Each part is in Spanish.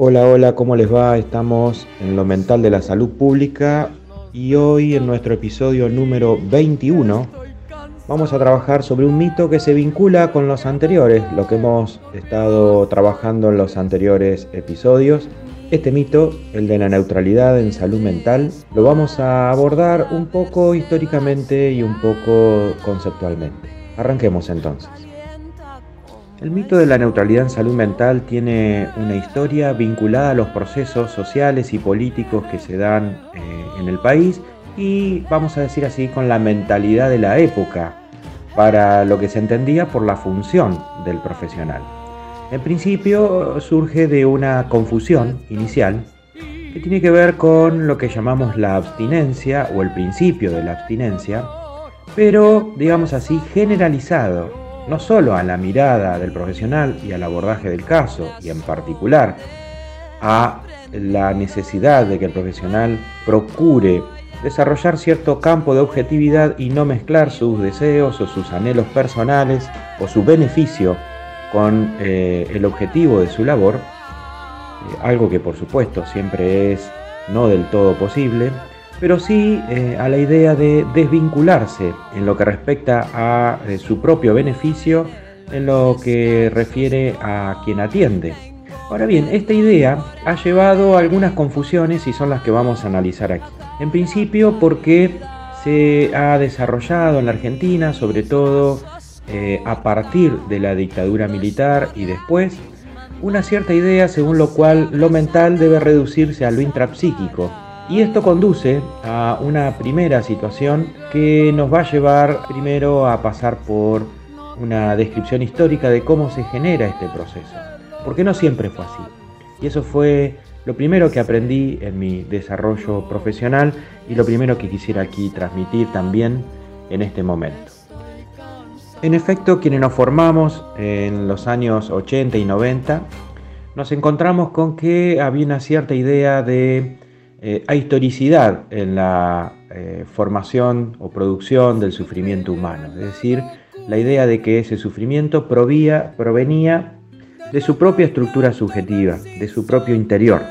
Hola, hola, ¿cómo les va? Estamos en lo mental de la salud pública y hoy en nuestro episodio número 21 vamos a trabajar sobre un mito que se vincula con los anteriores, lo que hemos estado trabajando en los anteriores episodios. Este mito, el de la neutralidad en salud mental, lo vamos a abordar un poco históricamente y un poco conceptualmente. Arranquemos entonces. El mito de la neutralidad en salud mental tiene una historia vinculada a los procesos sociales y políticos que se dan eh, en el país y vamos a decir así con la mentalidad de la época para lo que se entendía por la función del profesional. En principio surge de una confusión inicial que tiene que ver con lo que llamamos la abstinencia o el principio de la abstinencia, pero digamos así generalizado no solo a la mirada del profesional y al abordaje del caso, y en particular a la necesidad de que el profesional procure desarrollar cierto campo de objetividad y no mezclar sus deseos o sus anhelos personales o su beneficio con eh, el objetivo de su labor, eh, algo que por supuesto siempre es no del todo posible, pero sí eh, a la idea de desvincularse en lo que respecta a eh, su propio beneficio, en lo que refiere a quien atiende. Ahora bien, esta idea ha llevado a algunas confusiones y son las que vamos a analizar aquí. En principio porque se ha desarrollado en la Argentina, sobre todo eh, a partir de la dictadura militar y después, una cierta idea según lo cual lo mental debe reducirse a lo intrapsíquico, y esto conduce a una primera situación que nos va a llevar primero a pasar por una descripción histórica de cómo se genera este proceso, porque no siempre fue así. Y eso fue lo primero que aprendí en mi desarrollo profesional y lo primero que quisiera aquí transmitir también en este momento. En efecto, quienes nos formamos en los años 80 y 90, nos encontramos con que había una cierta idea de eh, historicidad en la eh, formación o producción del sufrimiento humano, es decir, la idea de que ese sufrimiento provenía de su propia estructura subjetiva, de su propio interior,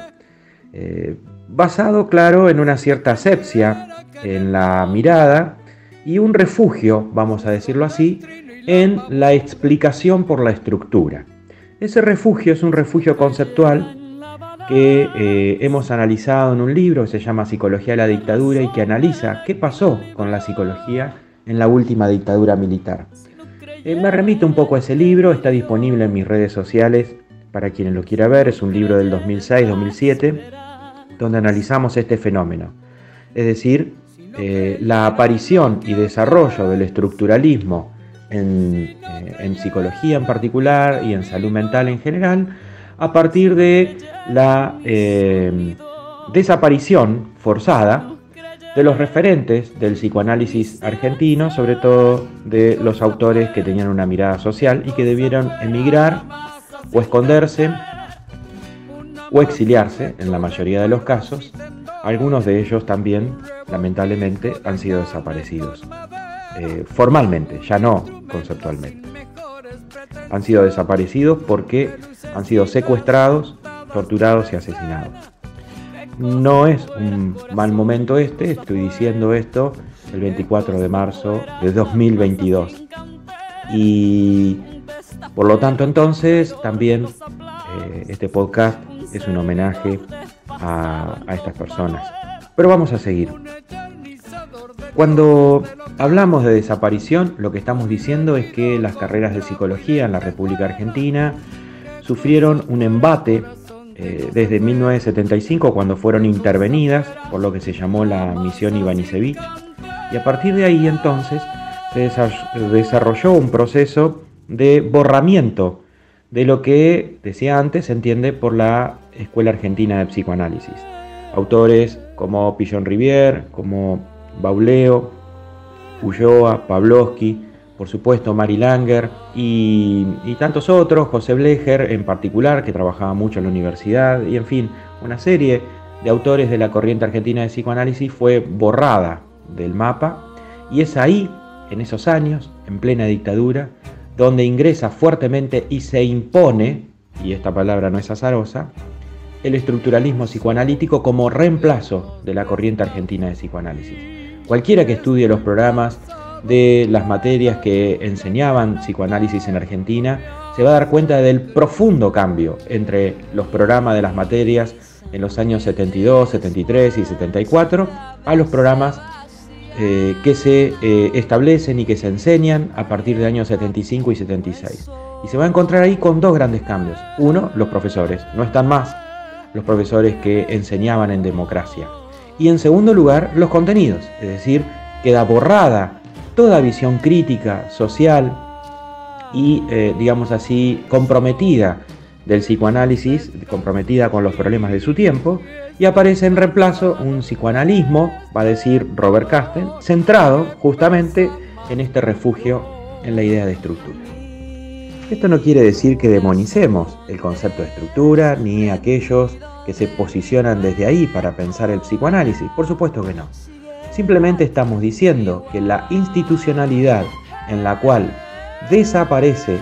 eh, basado, claro, en una cierta asepsia en la mirada y un refugio, vamos a decirlo así, en la explicación por la estructura. Ese refugio es un refugio conceptual que eh, hemos analizado en un libro que se llama Psicología de la Dictadura y que analiza qué pasó con la psicología en la última dictadura militar. Eh, me remito un poco a ese libro, está disponible en mis redes sociales para quienes lo quiera ver, es un libro del 2006-2007, donde analizamos este fenómeno. Es decir, eh, la aparición y desarrollo del estructuralismo en psicología en particular y en salud mental en general, a partir de la eh, desaparición forzada de los referentes del psicoanálisis argentino, sobre todo de los autores que tenían una mirada social y que debieron emigrar o esconderse o exiliarse en la mayoría de los casos. Algunos de ellos también, lamentablemente, han sido desaparecidos. Eh, formalmente, ya no conceptualmente. Han sido desaparecidos porque han sido secuestrados, torturados y asesinados. No es un mal momento este, estoy diciendo esto el 24 de marzo de 2022. Y por lo tanto entonces también eh, este podcast es un homenaje a, a estas personas. Pero vamos a seguir. Cuando hablamos de desaparición, lo que estamos diciendo es que las carreras de psicología en la República Argentina sufrieron un embate eh, desde 1975 cuando fueron intervenidas por lo que se llamó la misión Ivanisevich y a partir de ahí entonces se desarrolló un proceso de borramiento de lo que, decía antes, se entiende por la Escuela Argentina de Psicoanálisis. Autores como Pillon Rivière, como Bauleo, Ulloa, Pavlovsky, por supuesto Mary Langer y, tantos otros, José Blecher en particular, que trabajaba mucho en la universidad, y en fin, una serie de autores de la corriente argentina de psicoanálisis fue borrada del mapa y es ahí, en esos años, en plena dictadura, donde ingresa fuertemente y se impone, y esta palabra no es azarosa, el estructuralismo psicoanalítico como reemplazo de la corriente argentina de psicoanálisis. Cualquiera que estudie los programas de las materias que enseñaban psicoanálisis en Argentina se va a dar cuenta del profundo cambio entre los programas de las materias en los años 72, 73 y 74 a los programas eh, que se eh, establecen y que se enseñan a partir de años 75 y 76. Y se va a encontrar ahí con dos grandes cambios. Uno, los profesores. No están más los profesores que enseñaban en democracia. Y en segundo lugar, los contenidos. Es decir, queda borrada toda visión crítica, social y, eh, digamos así, comprometida del psicoanálisis, comprometida con los problemas de su tiempo, y aparece en reemplazo un psicoanalismo, va a decir Robert Castell, centrado justamente en este refugio en la idea de estructura. Esto no quiere decir que demonicemos el concepto de estructura ni aquellos que se posicionan desde ahí para pensar el psicoanálisis, por supuesto que no. Simplemente estamos diciendo que la institucionalidad en la cual desaparece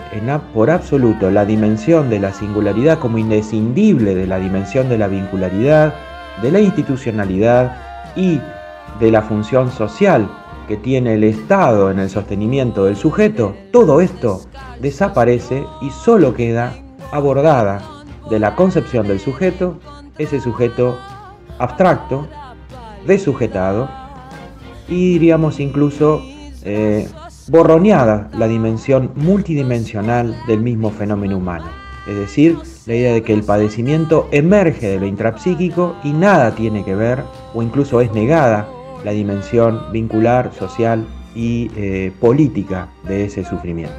por absoluto la dimensión de la singularidad como indescindible de la dimensión de la vincularidad, de la institucionalidad y de la función social que tiene el Estado en el sostenimiento del sujeto, todo esto desaparece y solo queda abordada de la concepción del sujeto, ese sujeto abstracto, desujetado y diríamos incluso eh, borroneada la dimensión multidimensional del mismo fenómeno humano. Es decir, la idea de que el padecimiento emerge de lo intrapsíquico y nada tiene que ver, o incluso es negada, la dimensión vincular, social y eh, política de ese sufrimiento.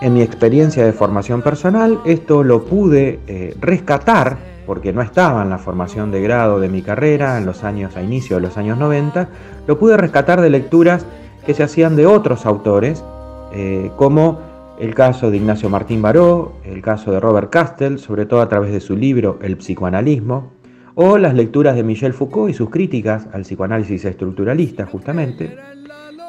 En mi experiencia de formación personal, esto lo pude eh, rescatar, porque no estaba en la formación de grado de mi carrera en los años, a inicio de los años 90, lo pude rescatar de lecturas que se hacían de otros autores, eh, como el caso de Ignacio Martín Baró, el caso de Robert Castell, sobre todo a través de su libro El psicoanalismo, o las lecturas de Michel Foucault y sus críticas al psicoanálisis estructuralista, justamente.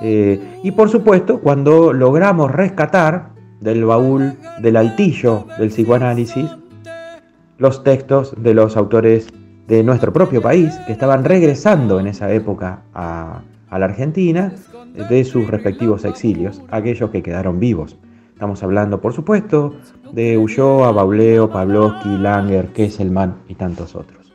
Eh, y por supuesto, cuando logramos rescatar del baúl del altillo del psicoanálisis los textos de los autores de nuestro propio país, que estaban regresando en esa época a, la Argentina de sus respectivos exilios, aquellos que quedaron vivos. Estamos hablando, por supuesto, de Ulloa, Bauleo, Pavlovsky, Langer, Kesselman y tantos otros.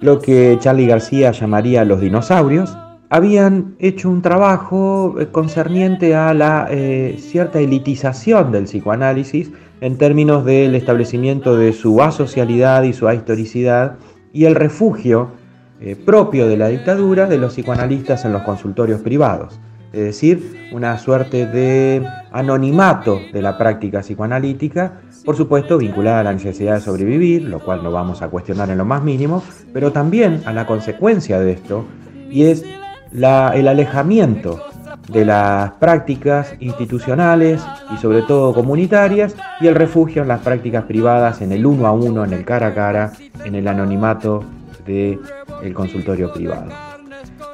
Lo que Charlie García llamaría los dinosaurios, habían hecho un trabajo eh, concerniente a la eh, cierta elitización del psicoanálisis en términos del establecimiento de su asocialidad y su ahistoricidad y el refugio eh, propio de la dictadura de los psicoanalistas en los consultorios privados, es decir, una suerte de anonimato de la práctica psicoanalítica, por supuesto vinculada a la necesidad de sobrevivir, lo cual no vamos a cuestionar en lo más mínimo, pero también a la consecuencia de esto, y es el alejamiento de las prácticas institucionales y sobre todo comunitarias y el refugio en las prácticas privadas, en el uno a uno, en el cara a cara, en el anonimato del el consultorio privado.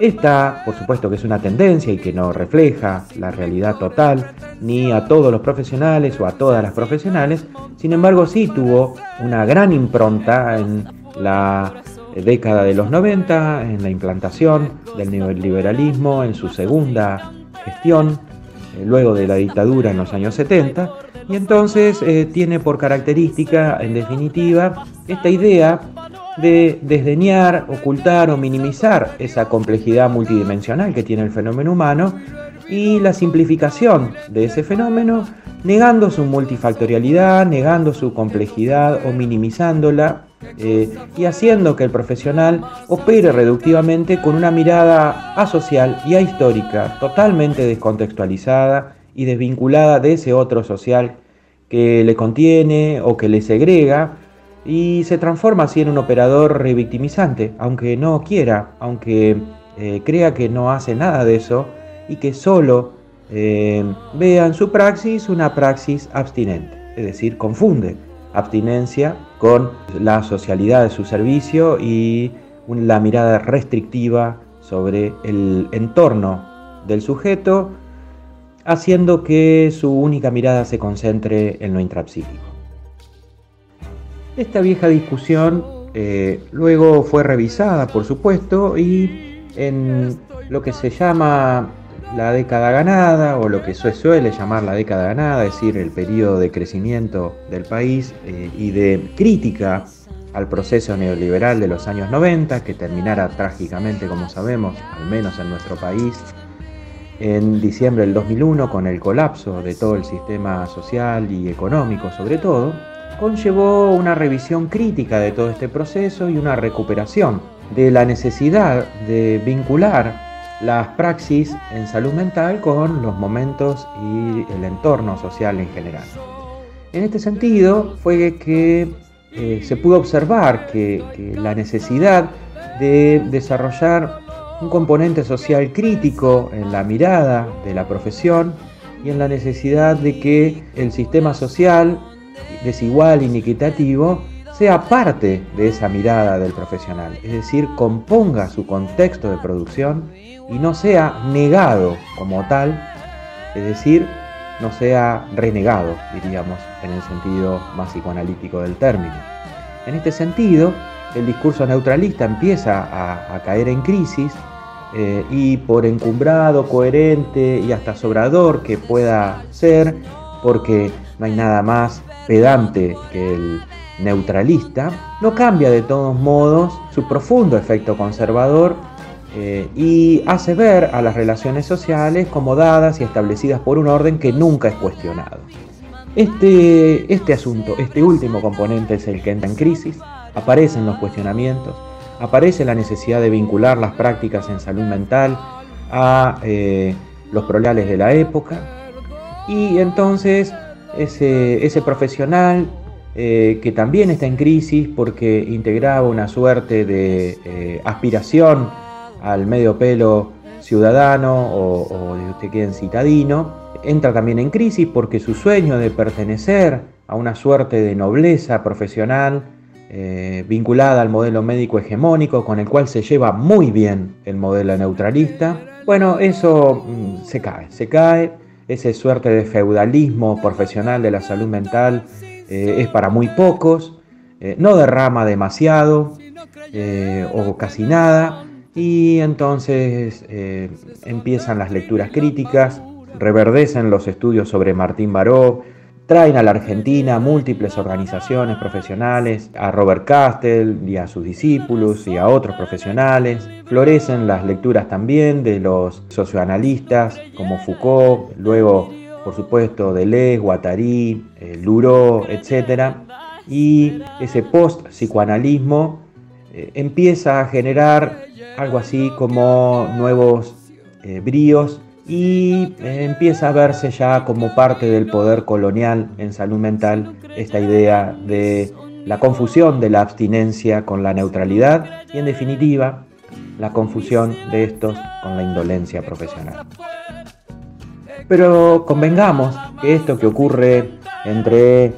Esta, por supuesto que es una tendencia y que no refleja la realidad total ni a todos los profesionales o a todas las profesionales, sin embargo sí tuvo una gran impronta en la década de los 90, en la implantación del neoliberalismo, en su segunda eh, luego de la dictadura en los años 70, y entonces eh, tiene por característica, en definitiva, esta idea de desdeñar, ocultar o minimizar esa complejidad multidimensional que tiene el fenómeno humano y la simplificación de ese fenómeno, negando su multifactorialidad, negando su complejidad o minimizándola eh, y haciendo que el profesional opere reductivamente con una mirada asocial y ahistórica totalmente descontextualizada y desvinculada de ese otro social que le contiene o que le segrega y se transforma así en un operador revictimizante, aunque no quiera, aunque eh, crea que no hace nada de eso y que solo eh, vea en su praxis una praxis abstinente, es decir, confunde abstinencia con la socialidad de su servicio y la mirada restrictiva sobre el entorno del sujeto, haciendo que su única mirada se concentre en lo intrapsíquico. Esta vieja discusión eh, luego fue revisada, por supuesto, y en lo que se llama la década ganada, o lo que se suele llamar la década ganada, es decir, el periodo de crecimiento del país eh, y de crítica al proceso neoliberal de los años 90, que terminara trágicamente, como sabemos, al menos en nuestro país, en diciembre del 2001, con el colapso de todo el sistema social y económico sobre todo, conllevó una revisión crítica de todo este proceso y una recuperación de la necesidad de vincular las praxis en salud mental con los momentos y el entorno social en general. En este sentido fue que eh, se pudo observar que, la necesidad de desarrollar un componente social crítico en la mirada de la profesión y en la necesidad de que el sistema social desigual, iniquitativo, sea parte de esa mirada del profesional, es decir, componga su contexto de producción y no sea negado como tal, es decir, no sea renegado, diríamos, en el sentido más psicoanalítico del término. En este sentido, el discurso neutralista empieza a, caer en crisis eh, y por encumbrado, coherente y hasta sobrador que pueda ser, porque no hay nada más pedante que el neutralista, no cambia de todos modos su profundo efecto conservador eh, y hace ver a las relaciones sociales como dadas y establecidas por un orden que nunca es cuestionado. Este, este asunto, este último componente es el que entra en crisis, aparecen los cuestionamientos, aparece la necesidad de vincular las prácticas en salud mental a eh, los problemas de la época y entonces ese, ese profesional eh, que también está en crisis porque integraba una suerte de aspiración al medio pelo ciudadano o, de usted quieren citadino, entra también en crisis porque su sueño de pertenecer a una suerte de nobleza profesional eh, vinculada al modelo médico hegemónico con el cual se lleva muy bien el modelo neutralista, bueno, eso mm, se cae, se cae, esa suerte de feudalismo profesional de la salud mental eh, es para muy pocos, eh, no derrama demasiado o casi nada, y entonces eh, empiezan las lecturas críticas, reverdecen los estudios sobre Martín Baró, traen a la Argentina múltiples organizaciones profesionales, a Robert Castell y a sus discípulos y a otros profesionales. Florecen las lecturas también de los socioanalistas como Foucault, luego por supuesto Deleuze, Guattari, eh, Luro, etc. Y ese post-psicoanalismo eh, empieza a generar algo así como nuevos eh, bríos y eh, empieza a verse ya como parte del poder colonial en salud mental esta idea de la confusión de la abstinencia con la neutralidad y en definitiva la confusión de estos con la indolencia profesional. Pero convengamos que esto que ocurre entre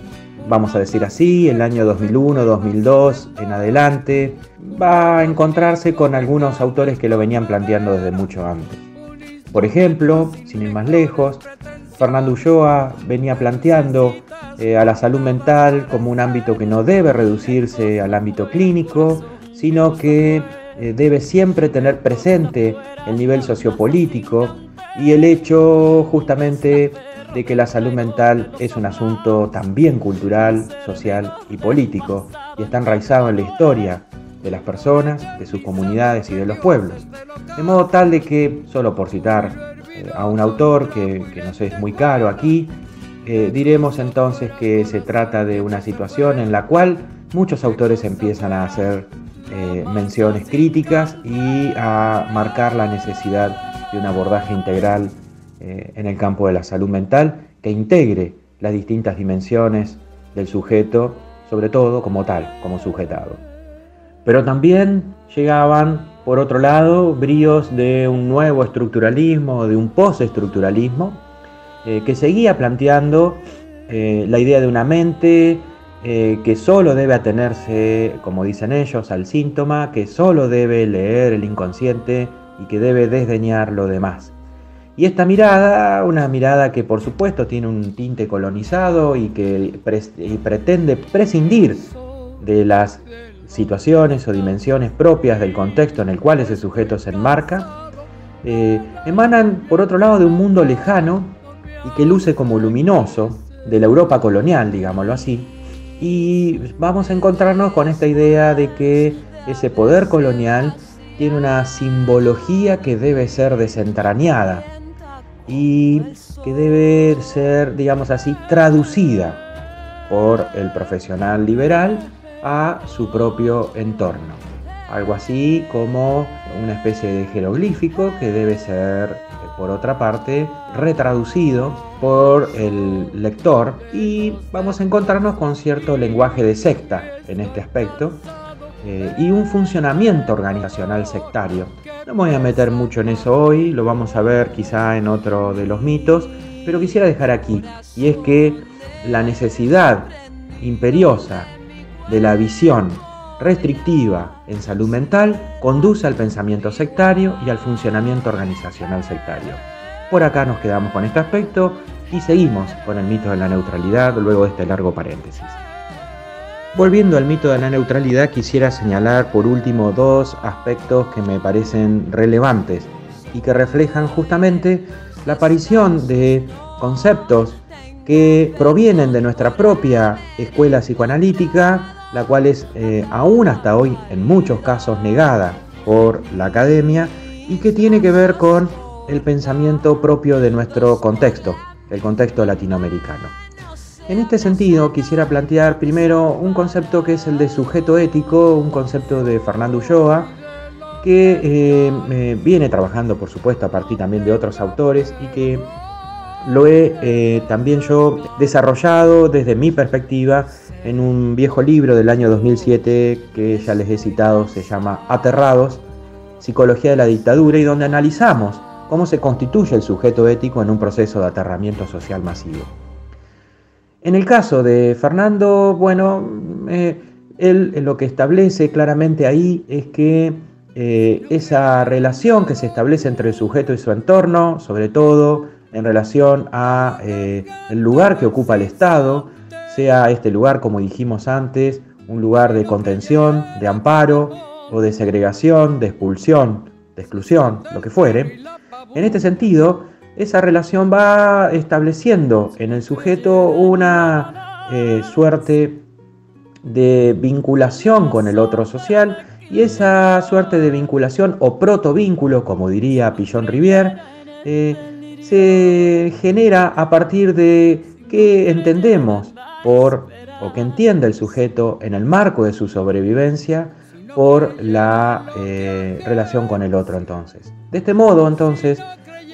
vamos a decir así, el año 2001, 2002 en adelante, va a encontrarse con algunos autores que lo venían planteando desde mucho antes. Por ejemplo, sin ir más lejos, Fernando Ulloa venía planteando eh, a la salud mental como un ámbito que no debe reducirse al ámbito clínico, sino que eh, debe siempre tener presente el nivel sociopolítico y el hecho justamente de que la salud mental es un asunto también cultural, social y político y está enraizado en la historia de las personas, de sus comunidades y de los pueblos. De modo tal de que, solo por citar eh, a un autor que, que nos es muy caro aquí, eh, diremos entonces que se trata de una situación en la cual muchos autores empiezan a hacer eh, menciones críticas y a marcar la necesidad de un abordaje integral eh, en el campo de la salud mental que integre las distintas dimensiones del sujeto, sobre todo como tal, como sujetado. Pero también llegaban, por otro lado, bríos de un nuevo estructuralismo, de un postestructuralismo, eh, que seguía planteando eh, la idea de una mente que solo debe atenerse, como dicen ellos, al síntoma, que solo debe leer el inconsciente y que debe desdeñar lo demás. Y esta mirada, una mirada que por supuesto tiene un tinte colonizado y que pretende prescindir de las situaciones o dimensiones propias del contexto en el cual ese sujeto se enmarca, eh, emanan por otro lado de un mundo lejano y que luce como luminoso, de la Europa colonial, digámoslo así, y vamos a encontrarnos con esta idea de que ese poder colonial tiene una simbología que debe ser desentrañada y que debe ser, digamos así, traducida por el profesional liberal a su propio entorno. Algo así como una especie de jeroglífico que debe ser, por otra parte, retraducido por el lector y vamos a encontrarnos con cierto lenguaje de secta en este aspecto eh, y un funcionamiento organizacional sectario. No me voy a meter mucho en eso hoy, lo vamos a ver quizá en otro de los mitos, pero quisiera dejar aquí, y es que la necesidad imperiosa de la visión restrictiva en salud mental conduce al pensamiento sectario y al funcionamiento organizacional sectario. Por acá nos quedamos con este aspecto y seguimos con el mito de la neutralidad luego de este largo paréntesis. Volviendo al mito de la neutralidad, quisiera señalar por último dos aspectos que me parecen relevantes y que reflejan justamente la aparición de conceptos que provienen de nuestra propia escuela psicoanalítica, la cual es eh, aún hasta hoy en muchos casos negada por la academia y que tiene que ver con el pensamiento propio de nuestro contexto, el contexto latinoamericano. En este sentido, quisiera plantear primero un concepto que es el de sujeto ético, un concepto de Fernando Ulloa, que eh, viene trabajando, por supuesto, a partir también de otros autores y que lo he eh, también yo desarrollado desde mi perspectiva en un viejo libro del año 2007 que ya les he citado, se llama Aterrados, Psicología de la Dictadura, y donde analizamos cómo se constituye el sujeto ético en un proceso de aterramiento social masivo. En el caso de Fernando, bueno, eh, él lo que establece claramente ahí es que eh, esa relación que se establece entre el sujeto y su entorno, sobre todo en relación a eh, el lugar que ocupa el Estado, sea este lugar, como dijimos antes, un lugar de contención, de amparo o de segregación, de expulsión, de exclusión, lo que fuere. En este sentido, esa relación va estableciendo en el sujeto una eh, suerte de vinculación con el otro social y esa suerte de vinculación o protovínculo, como diría Pillon Rivière, eh, se genera a partir de qué entendemos por o que entiende el sujeto en el marco de su sobrevivencia por la eh, relación con el otro entonces. De este modo entonces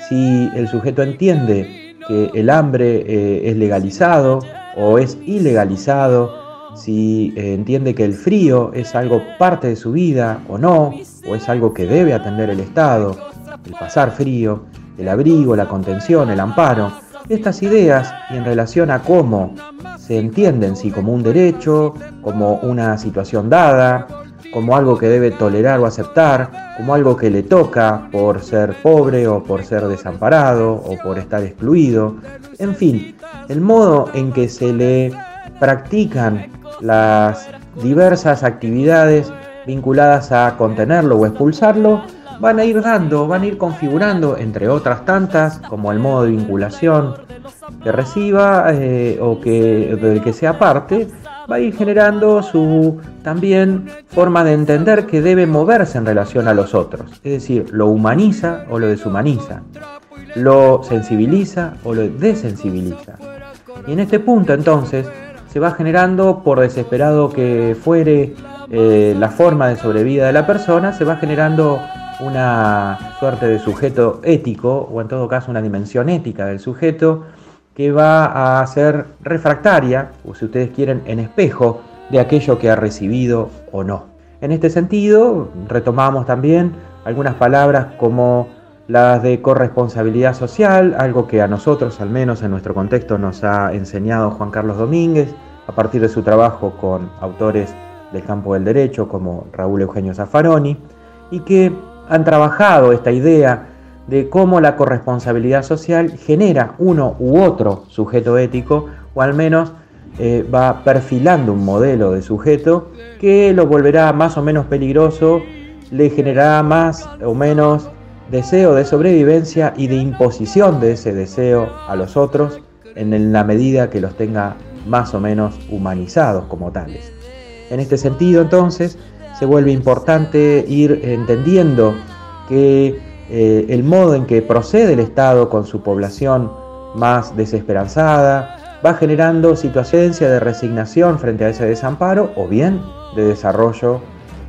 si el sujeto entiende que el hambre eh, es legalizado o es ilegalizado, si eh, entiende que el frío es algo parte de su vida o no, o es algo que debe atender el Estado, el pasar frío, el abrigo, la contención, el amparo, estas ideas y en relación a cómo se entienden si como un derecho, como una situación dada, como algo que debe tolerar o aceptar, como algo que le toca por ser pobre o por ser desamparado o por estar excluido. En fin, el modo en que se le practican las diversas actividades vinculadas a contenerlo o expulsarlo, van a ir dando, van a ir configurando, entre otras tantas, como el modo de vinculación que reciba eh, o que, del que sea parte, va a ir generando su también forma de entender que debe moverse en relación a los otros. Es decir, lo humaniza o lo deshumaniza, lo sensibiliza o lo desensibiliza. Y en este punto entonces se va generando, por desesperado que fuere eh, la forma de sobrevida de la persona, se va generando una suerte de sujeto ético, o en todo caso una dimensión ética del sujeto, que va a ser refractaria, o si ustedes quieren, en espejo de aquello que ha recibido o no. En este sentido, retomamos también algunas palabras como las de corresponsabilidad social, algo que a nosotros, al menos en nuestro contexto, nos ha enseñado Juan Carlos Domínguez a partir de su trabajo con autores del campo del derecho como Raúl Eugenio Zaffaroni, y que han trabajado esta idea de cómo la corresponsabilidad social genera uno u otro sujeto ético, o al menos eh, va perfilando un modelo de sujeto que lo volverá más o menos peligroso, le generará más o menos deseo de sobrevivencia y de imposición de ese deseo a los otros en la medida que los tenga más o menos humanizados como tales. En este sentido, entonces, se vuelve importante ir entendiendo que eh, el modo en que procede el Estado con su población más desesperanzada va generando situaciones de resignación frente a ese desamparo o bien de desarrollo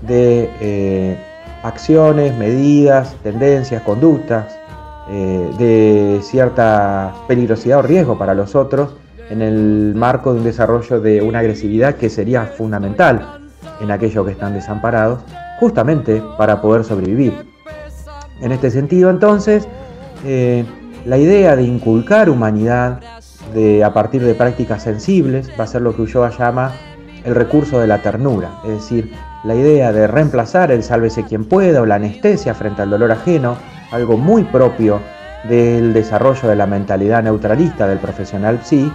de eh, acciones, medidas, tendencias, conductas eh, de cierta peligrosidad o riesgo para los otros en el marco de un desarrollo de una agresividad que sería fundamental en aquellos que están desamparados, justamente para poder sobrevivir. En este sentido, entonces, eh, la idea de inculcar humanidad de, a partir de prácticas sensibles va a ser lo que Ulloa llama el recurso de la ternura, es decir, la idea de reemplazar el sálvese quien pueda o la anestesia frente al dolor ajeno, algo muy propio del desarrollo de la mentalidad neutralista del profesional psi,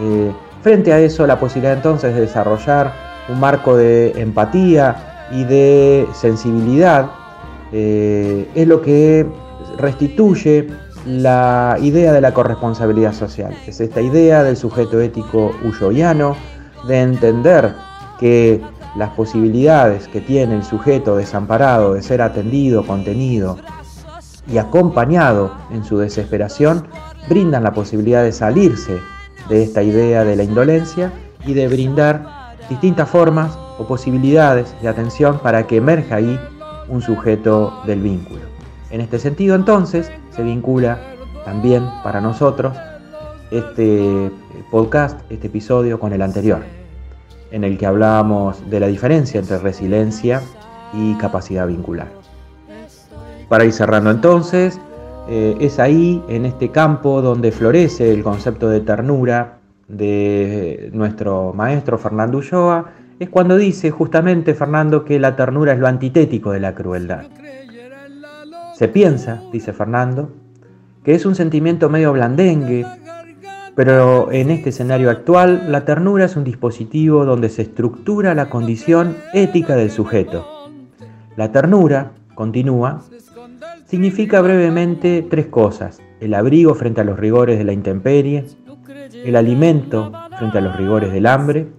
eh, frente a eso la posibilidad entonces de desarrollar un marco de empatía y de sensibilidad eh, es lo que restituye la idea de la corresponsabilidad social. Es esta idea del sujeto ético uyoiano de entender que las posibilidades que tiene el sujeto desamparado de ser atendido, contenido y acompañado en su desesperación brindan la posibilidad de salirse de esta idea de la indolencia y de brindar distintas formas o posibilidades de atención para que emerja ahí un sujeto del vínculo. En este sentido entonces se vincula también para nosotros este podcast, este episodio con el anterior, en el que hablábamos de la diferencia entre resiliencia y capacidad vincular. Para ir cerrando entonces, eh, es ahí, en este campo, donde florece el concepto de ternura de nuestro maestro Fernando Ulloa, es cuando dice justamente Fernando que la ternura es lo antitético de la crueldad. Se piensa, dice Fernando, que es un sentimiento medio blandengue, pero en este escenario actual la ternura es un dispositivo donde se estructura la condición ética del sujeto. La ternura, continúa, significa brevemente tres cosas. El abrigo frente a los rigores de la intemperie, el alimento frente a los rigores del hambre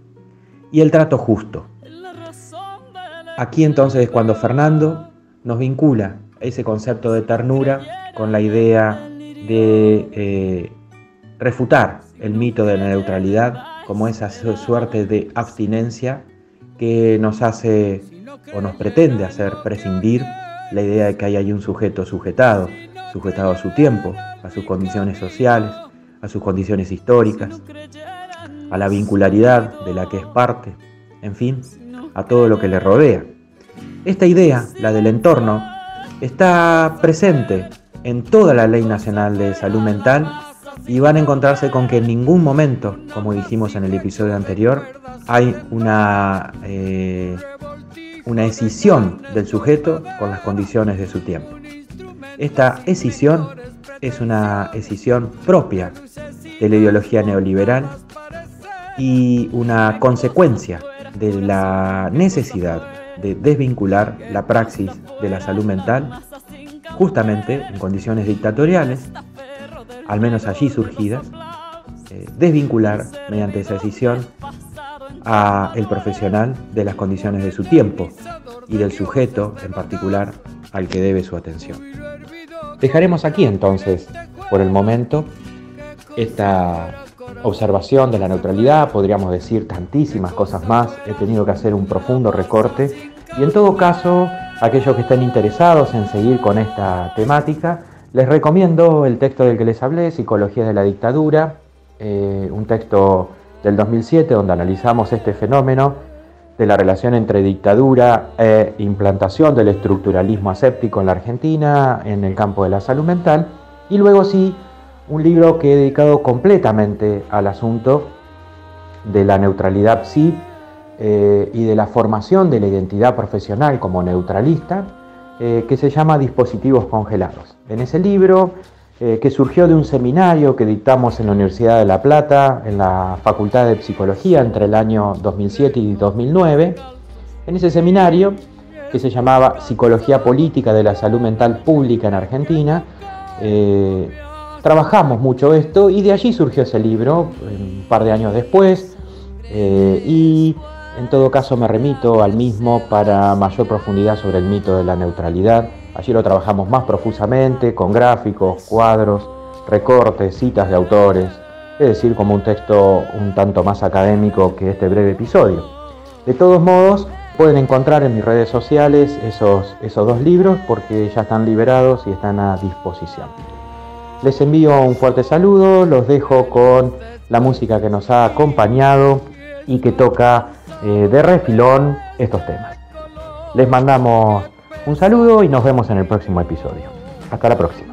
y el trato justo. Aquí entonces es cuando Fernando nos vincula ese concepto de ternura con la idea de eh, refutar el mito de la neutralidad como esa suerte de abstinencia que nos hace o nos pretende hacer prescindir la idea de que hay ahí un sujeto sujetado, sujetado a su tiempo, a sus condiciones sociales, a sus condiciones históricas, a la vincularidad de la que es parte, en fin, a todo lo que le rodea. Esta idea, la del entorno, está presente en toda la Ley Nacional de Salud Mental y van a encontrarse con que en ningún momento, como dijimos en el episodio anterior, hay una, eh, una escisión del sujeto con las condiciones de su tiempo. Esta escisión es una escisión propia de la ideología neoliberal y una consecuencia de la necesidad de desvincular la praxis de la salud mental justamente en condiciones dictatoriales, al menos allí surgidas, eh, desvincular mediante esa decisión a el profesional de las condiciones de su tiempo y del sujeto en particular al que debe su atención. Dejaremos aquí entonces, por el momento, esta observación de la neutralidad, podríamos decir tantísimas cosas más, he tenido que hacer un profundo recorte. Y en todo caso, aquellos que estén interesados en seguir con esta temática, les recomiendo el texto del que les hablé, Psicología de la Dictadura, eh, un texto del 2007 donde analizamos este fenómeno de la relación entre dictadura e implantación del estructuralismo aséptico en la Argentina en el campo de la salud mental, y luego sí un libro que he dedicado completamente al asunto de la neutralidad psi eh, y de la formación de la identidad profesional como neutralista, eh, que se llama Dispositivos Congelados. En ese libro eh, que surgió de un seminario que dictamos en la Universidad de La Plata, en la Facultad de Psicología, entre el año 2007 y 2009. En ese seminario, que se llamaba Psicología Política de la Salud Mental Pública en Argentina, trabajamos mucho esto y de allí surgió ese libro, un par de años después, eh, y en todo caso me remito al mismo para mayor profundidad sobre el mito de la neutralidad. Allí lo trabajamos más profusamente, con gráficos, cuadros, recortes, citas de autores, es decir, como un texto un tanto más académico que este breve episodio. De todos modos, pueden encontrar en mis redes sociales esos, esos dos libros porque ya están liberados y están a disposición. Les envío un fuerte saludo, los dejo con la música que nos ha acompañado y que toca eh, de refilón estos temas. Les mandamos un saludo y nos vemos en el próximo episodio. Hasta la próxima.